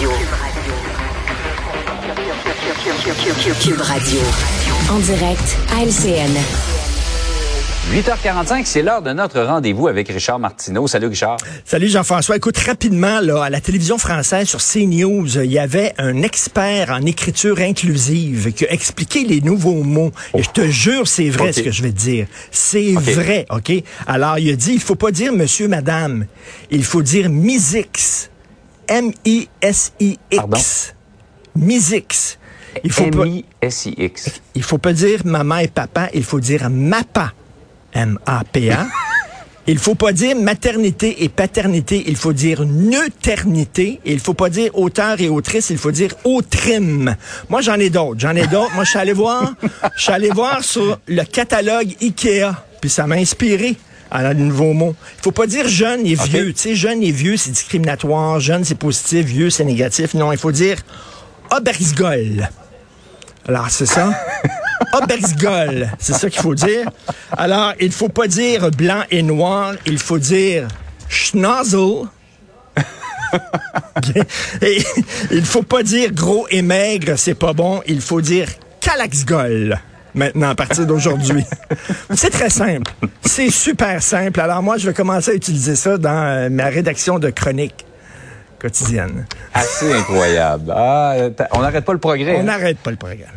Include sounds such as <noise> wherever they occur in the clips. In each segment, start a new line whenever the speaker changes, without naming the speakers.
Radio. Cube Radio. En direct à LCN.
8h45, c'est l'heure de notre rendez-vous avec Richard Martineau. Salut Richard.
Salut Jean-François. Écoute, rapidement, là, à la télévision française sur CNews, il y avait un expert en écriture inclusive qui a expliqué les nouveaux mots. Et je te jure, c'est vrai ce que je vais te dire. C'est vrai, OK? Alors, il a dit, il faut pas dire monsieur, madame. Il faut dire misix. M-I-S-I-X. Misix. Il faut pas...
M-I-S-I-X.
Il faut pas dire maman et papa, il faut dire mapa. M-A-P-A. il faut pas dire maternité et paternité, il faut dire neuternité. Il faut pas dire auteur et autrice, il faut dire autrime. Moi, j'en ai d'autres. J'en ai d'autres. Moi, je suis allé voir, je suis allé voir sur le catalogue Ikea, puis ça m'a inspiré. À de nouveaux mots. Il faut pas dire jeune et vieux. Tu sais, jeune et vieux, c'est discriminatoire. Jeune, c'est positif. Vieux, c'est négatif. Non, il faut dire Obersgol. Alors, c'est ça? <laughs> Obersgol, c'est ça qu'il faut dire. Alors, il faut pas dire blanc et noir, il faut dire schnozzle. <laughs> il faut pas dire gros et maigre, c'est pas bon, il faut dire calaxgol. Maintenant, à partir d'aujourd'hui. <laughs> c'est très simple. C'est super simple. Alors moi, je vais commencer à utiliser ça dans euh, ma rédaction de chronique quotidienne.
Assez incroyable. Ah, t'as- on n'arrête pas le progrès.
On
hein?
n'arrête pas le programme.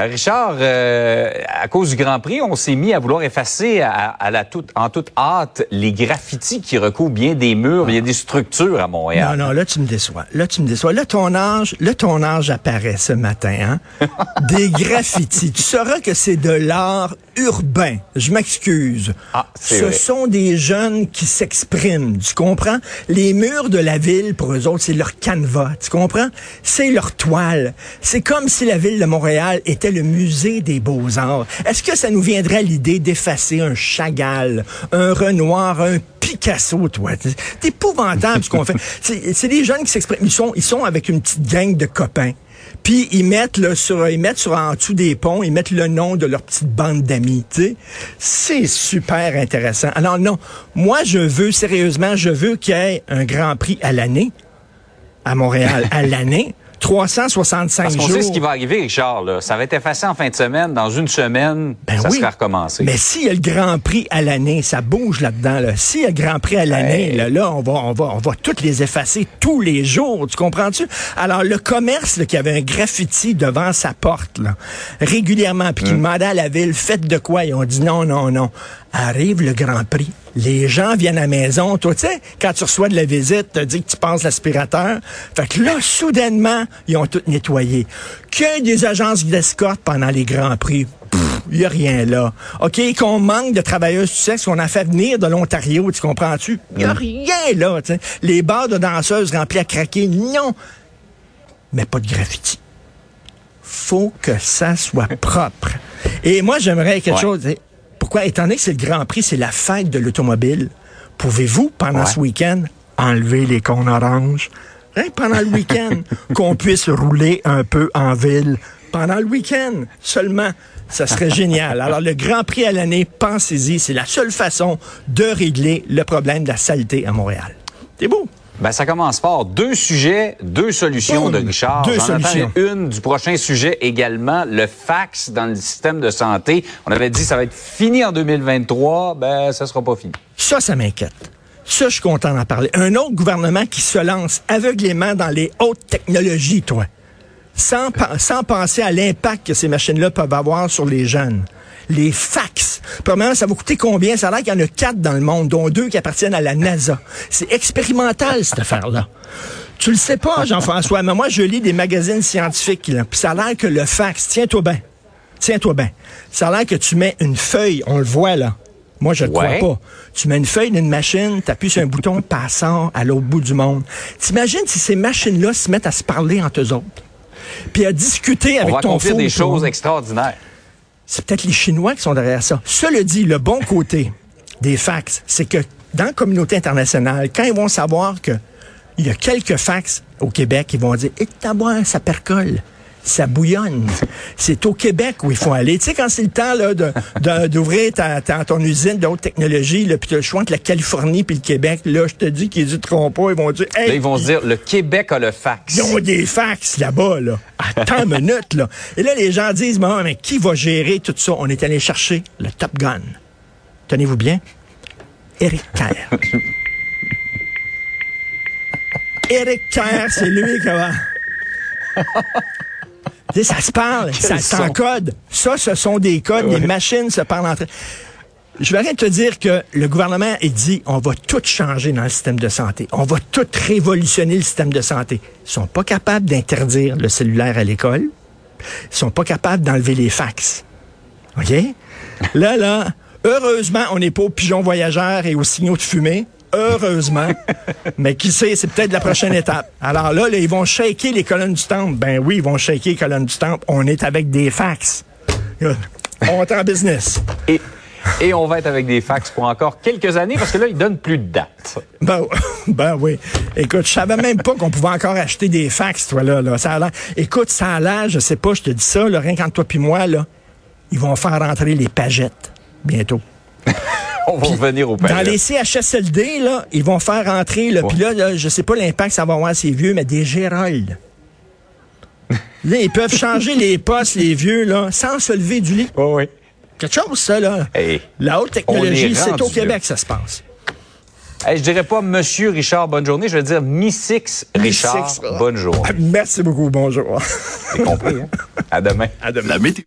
Euh, Richard, euh, à cause du Grand Prix, on s'est mis à vouloir effacer à, à la toute, en toute hâte les graffitis qui recouvrent bien des murs, il y a des structures à Montréal.
Non, non, là, tu me déçois. Là, tu me déçois. Là, ton âge, là, ton âge apparaît ce matin, hein? <laughs> Des graffitis. Tu sauras que c'est de l'art urbain. Je m'excuse.
Ah,
Ce
vrai.
sont des jeunes qui s'expriment. Tu comprends? Les murs de la ville, pour eux autres, c'est leur canevas. Tu comprends? C'est leur toile. C'est comme si la ville de Montréal était le musée des beaux-arts. Est-ce que ça nous viendrait l'idée d'effacer un Chagall, un Renoir, un Picasso, toi? C'est épouvantable ce qu'on fait. <laughs> C'est c'est des jeunes qui s'expriment. Ils sont, ils sont avec une petite gang de copains. Puis ils mettent là, sur, ils mettent sur en dessous des ponts, ils mettent le nom de leur petite bande d'amis. C'est super intéressant. Alors non, moi je veux sérieusement, je veux qu'il y ait un Grand Prix à l'année à Montréal à l'année. 365
Parce qu'on
jours.
sait ce qui va arriver, Richard. Là. Ça va être effacé en fin de semaine. Dans une semaine,
Ben
ça
oui.
sera recommencé.
Mais s'il y a le Grand Prix à l'année, ça bouge là-dedans. Là. S'il y a le Grand Prix à l'année,
Hey.
là, là, on va, on va, on va toutes les effacer tous les jours. Tu comprends-tu? Alors, le commerce là, qui avait un graffiti devant sa porte, là, régulièrement, puis qui demandait à la ville, faites de quoi? Ils ont dit non, non, non. Arrive le Grand Prix. Les gens viennent à la maison. Toi, tu sais, quand tu reçois de la visite, tu dis que tu passes l'aspirateur. Fait que là, soudainement, ils ont tout nettoyé. Que des agences d'escorte pendant les Grands Prix. Il n'y a rien là. OK, qu'on manque de travailleuses du sexe, qu'on a fait venir de l'Ontario, tu comprends-tu? Il n'y a rien là. tu sais. Les bars de danseuses remplis à craquer, non. Mais pas de graffiti. Faut que ça soit propre. Et moi, j'aimerais quelque
Ouais.
chose. Pourquoi? Étant donné que c'est le Grand Prix, c'est la fête de l'automobile, pouvez-vous, pendant
Ouais.
ce week-end, enlever les cônes oranges? Hein, pendant le <laughs> week-end, qu'on puisse rouler un peu en ville. Pendant le week-end seulement. Ça serait génial. Alors, le Grand Prix à l'année, pensez-y, c'est la seule façon de régler le problème de la saleté à Montréal. C'est beau.
Ben, ça commence fort. Deux sujets, deux solutions
Boum.
de Richard.
Deux solutions.
une du prochain sujet également, le fax dans le système de santé. On avait dit ça va être fini en 2023. Ben, ça sera pas fini.
Ça, ça m'inquiète. Ça, je suis content d'en parler. Un autre gouvernement qui se lance aveuglément dans les hautes technologies, toi, sans, sans penser à l'impact que ces machines-là peuvent avoir sur les jeunes. Les fax. Premièrement, ça va coûter combien? Ça a l'air qu'il y en a quatre dans le monde, dont deux qui appartiennent à la NASA. C'est expérimental, cette affaire-là. Tu le sais pas, Jean-François, mais moi, je lis des magazines scientifiques, là, puis ça a l'air que le fax, tiens-toi bien, tiens-toi bien, ça a l'air que tu mets une feuille, on le voit là, moi, je ne
Ouais.
crois pas. Tu mets une feuille d'une machine, tu appuies sur un bouton, <laughs> sort à l'autre bout du monde. T'imagines si ces machines-là se mettent à se parler entre eux autres, puis à discuter
On
avec
va
ton faux,
des choses extraordinaires.
C'est peut-être les Chinois qui sont derrière ça. Cela dit, le bon côté des fax, c'est que dans la communauté internationale, quand ils vont savoir que il y a quelques fax au Québec, ils vont dire, et taboire, ça percole. Ça bouillonne. C'est au Québec où il faut aller. Tu sais, quand c'est le temps là, <laughs> d'ouvrir ta, ta- ton usine de haute technologie, là, puis tu as le choix entre la Californie puis le Québec, là, je te dis qu'ils hésiteront pas. Ils vont dire, hey,
Là, ils vont se dire, le Québec a le fax.
ils ont des fax là-bas, là. Attends une <laughs> minute, là. Et là, les gens disent, Bon, mais qui va gérer tout ça? On est allé chercher le Top Gun. Tenez-vous bien? Éric Kerr. <laughs> Éric Kerr, c'est lui qui va... Sais, ça se parle, ça s'encode. Ça, ce sont des codes, les machines se parlent entre elles. Je vais rien te dire que le gouvernement a dit on va tout changer dans le système de santé. On va tout révolutionner le système de santé. Ils sont pas capables d'interdire le cellulaire à l'école. Ils sont pas capables d'enlever les fax. OK? Là, là, heureusement, on n'est pas aux pigeons voyageurs et aux signaux de fumée. Heureusement. <laughs> Mais qui sait, c'est peut-être la prochaine étape. Alors là, là, ils vont shaker les colonnes du temple. Ben oui, ils vont shaker les colonnes du temple. On est avec des fax. On est en business.
Et, et on va être avec des fax pour encore quelques années parce que là, ils donnent plus de date.
Ben, <laughs> ben oui. Écoute, je savais même pas qu'on pouvait encore acheter des fax, toi, là. là. Ça a Écoute, ça a l'air, je sais pas, je te dis ça, là, rien qu'entre toi puis moi, là, ils vont faire rentrer les pagettes bientôt. <laughs>
On va revenir au
Dans
palais.
les CHSLD, là, ils vont faire rentrer, là, puis là, là, je sais pas l'impact que ça va avoir ces vieux, mais des gérolds. <laughs> Là, ils peuvent changer les postes, les vieux, là, sans se lever du lit.
Oui, oui.
Quelque chose, ça, là.
Hey,
La haute technologie,
est
c'est au. Québec que ça se passe.
Hey, je dirais pas Monsieur Richard, bonne journée. Je vais dire Missix Richard,
Six, ah.
bonne journée.
Merci beaucoup, bonjour.
C'est compris, hein? À demain.
À demain.
La météo.